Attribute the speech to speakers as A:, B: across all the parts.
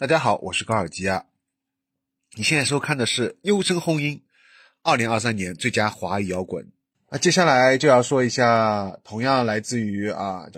A: 大家好，我是高尔基啊。你现在收看的是《优声轰音》，二零二三年最佳华语摇滚。那接下来就要说一下，同样来自于啊，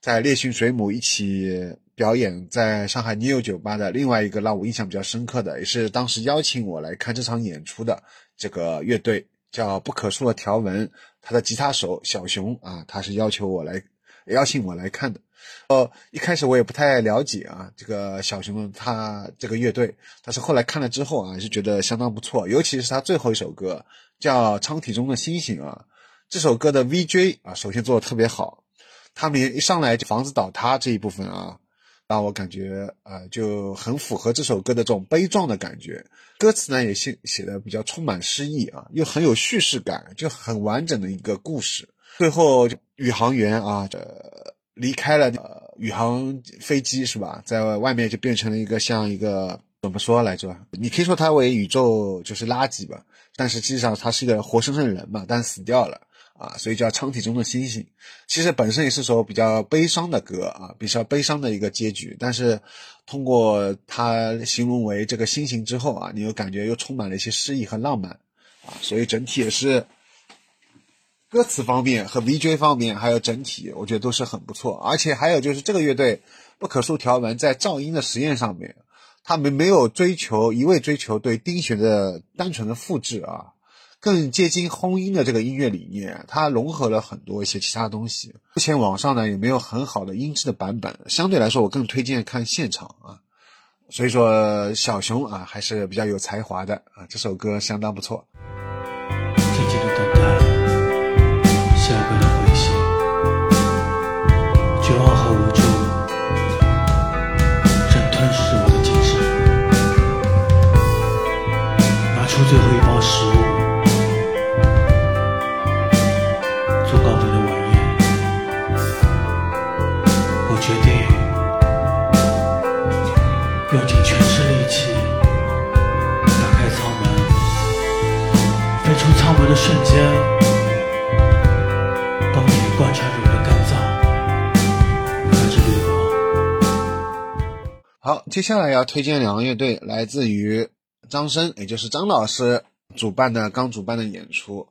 A: 在烈性水母一起表演在上海 New 酒吧的另外一个让我印象比较深刻的，也是当时邀请我来看这场演出的这个乐队，叫不可数的条纹。他的吉他手小熊啊，他是要求我来邀请我来看的。呃，一开始我也不太了解啊，这个小熊他这个乐队，但是后来看了之后啊，是觉得相当不错，尤其是他最后一首歌叫《舱体中的星星》啊，这首歌的 VJ 啊，首先做的特别好，他们一上来就房子倒塌这一部分啊，让我感觉呃就很符合这首歌的这种悲壮的感觉，歌词呢也写写的比较充满诗意啊，又很有叙事感，就很完整的一个故事，最后宇航员啊这。离开了呃宇航飞机是吧，在外面就变成了一个像一个怎么说来着？你可以说它为宇宙就是垃圾吧，但实际上它是一个活生生的人嘛，但死掉了啊，所以叫舱体中的星星。其实本身也是首比较悲伤的歌啊，比较悲伤的一个结局。但是通过它形容为这个星星之后啊，你又感觉又充满了一些诗意和浪漫啊，所以整体也是。歌词方面和 VJ 方面，还有整体，我觉得都是很不错。而且还有就是这个乐队不可数条纹在噪音的实验上面，他们没有追求一味追求对丁弦的单纯的复制啊，更接近轰音的这个音乐理念。它融合了很多一些其他东西。目前网上呢也没有很好的音质的版本，相对来说我更推荐看现场啊。所以说小熊啊还是比较有才华的啊，这首歌相当不错。
B: 决定用尽全身力气打开舱门，飞出舱门的瞬间，高铁贯穿着我的肝脏，发着绿
A: 光。好，接下来要推荐两个乐队，来自于。张生，也就是张老师主办的刚主办的演出，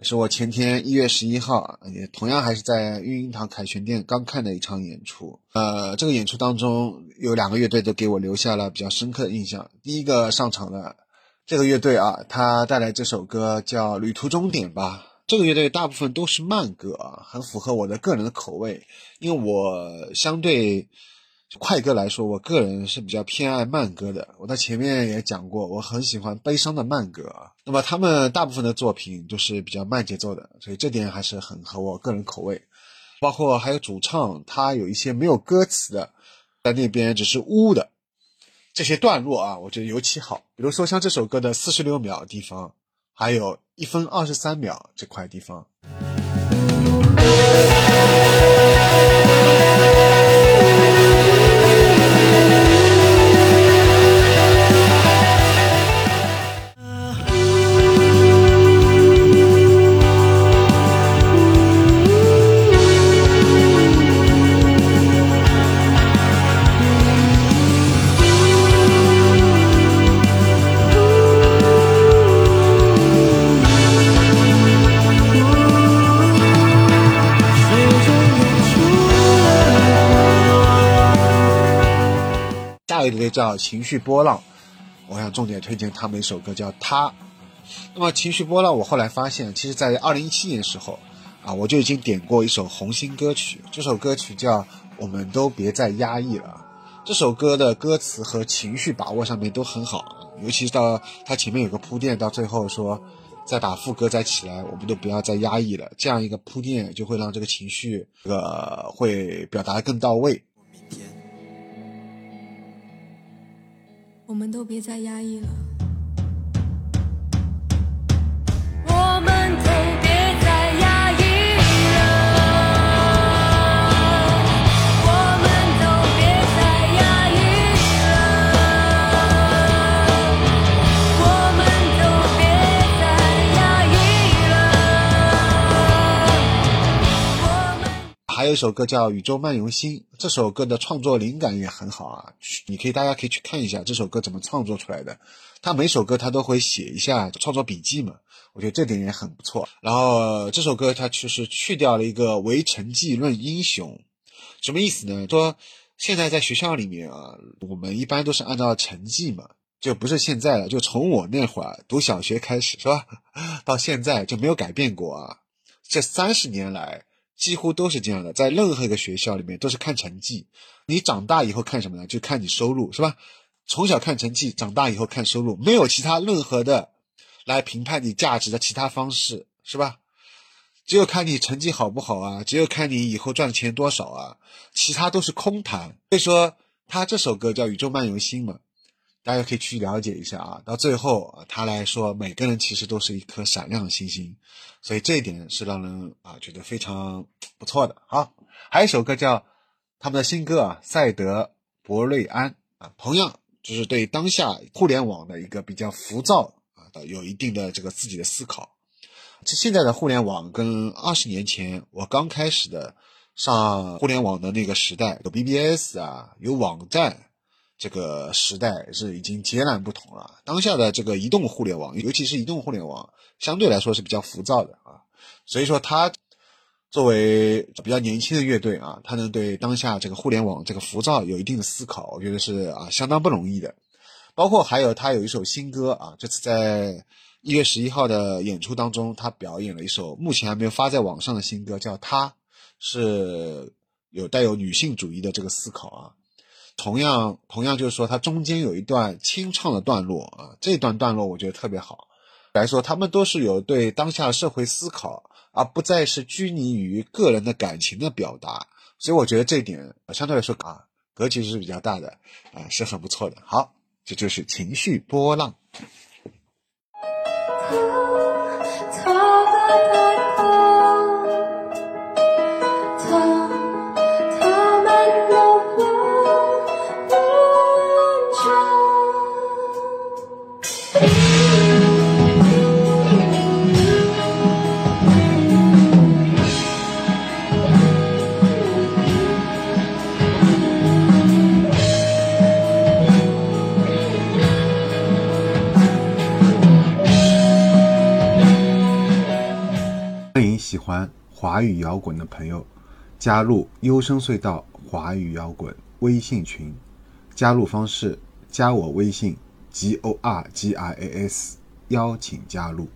A: 是我前天一月十一号，也同样还是在育婴堂凯旋店刚看的一场演出。呃，这个演出当中有两个乐队都给我留下了比较深刻的印象。第一个上场的这个乐队啊，他带来这首歌叫《旅途终点》吧。这个乐队大部分都是慢歌啊，很符合我的个人的口味，因为我相对。快歌来说，我个人是比较偏爱慢歌的。我在前面也讲过，我很喜欢悲伤的慢歌啊。那么他们大部分的作品都是比较慢节奏的，所以这点还是很合我个人口味。包括还有主唱，他有一些没有歌词的，在那边只是呜的这些段落啊，我觉得尤其好。比如说像这首歌的四十六秒地方，还有一分二十三秒这块地方。一个叫情绪波浪，我想重点推荐他们一首歌叫《他》。那么情绪波浪，我后来发现，其实在二零一七年的时候啊，我就已经点过一首红心歌曲。这首歌曲叫《我们都别再压抑了》。这首歌的歌词和情绪把握上面都很好，尤其是到它前面有个铺垫，到最后说再把副歌再起来，我们都不要再压抑了。这样一个铺垫就会让这个情绪这个会表达的更到位。
C: 我们都别再压抑了。
A: 还有一首歌叫《宇宙漫游星》，这首歌的创作灵感也很好啊，你可以大家可以去看一下这首歌怎么创作出来的。他每首歌他都会写一下创作笔记嘛，我觉得这点也很不错。然后这首歌它其实去掉了一个“唯成绩论英雄”，什么意思呢？说现在在学校里面啊，我们一般都是按照成绩嘛，就不是现在了，就从我那会儿读小学开始是吧，到现在就没有改变过啊。这三十年来几乎都是这样的，在任何一个学校里面都是看成绩。你长大以后看什么呢？就看你收入是吧？从小看成绩，长大以后看收入，没有其他任何的来评判你价值的其他方式，是吧？只有看你成绩好不好啊，只有看你以后赚钱多少啊，其他都是空谈。所以说，他这首歌叫《宇宙漫游星》嘛，大家可以去了解一下啊。到最后，他来说，每个人其实都是一颗闪亮的星星，所以这一点是让人啊觉得非常不错的。好，还有一首歌叫他们的新歌啊，《赛德博瑞安》啊，同样。就是对当下互联网的一个比较浮躁啊，有一定的这个自己的思考。这现在的互联网跟二十年前我刚开始的上互联网的那个时代，有 BBS 啊，有网站这个时代是已经截然不同了。当下的这个移动互联网，尤其是移动互联网，相对来说是比较浮躁的啊。所以说它。作为比较年轻的乐队啊，他能对当下这个互联网这个浮躁有一定的思考，我觉得是啊相当不容易的。包括还有他有一首新歌啊，这次在一月十一号的演出当中，他表演了一首目前还没有发在网上的新歌，叫《他》，是有带有女性主义的这个思考啊。同样，同样就是说，它中间有一段清唱的段落啊，这段段落我觉得特别好。来说，他们都是有对当下社会思考。而不再是拘泥于个人的感情的表达，所以我觉得这一点相对来说啊，格局是比较大的，啊，是很不错的。好，这就是情绪波浪。喜欢华语摇滚的朋友，加入优声隧道华语摇滚微信群。加入方式：加我微信 g o r g i a s，邀请加入。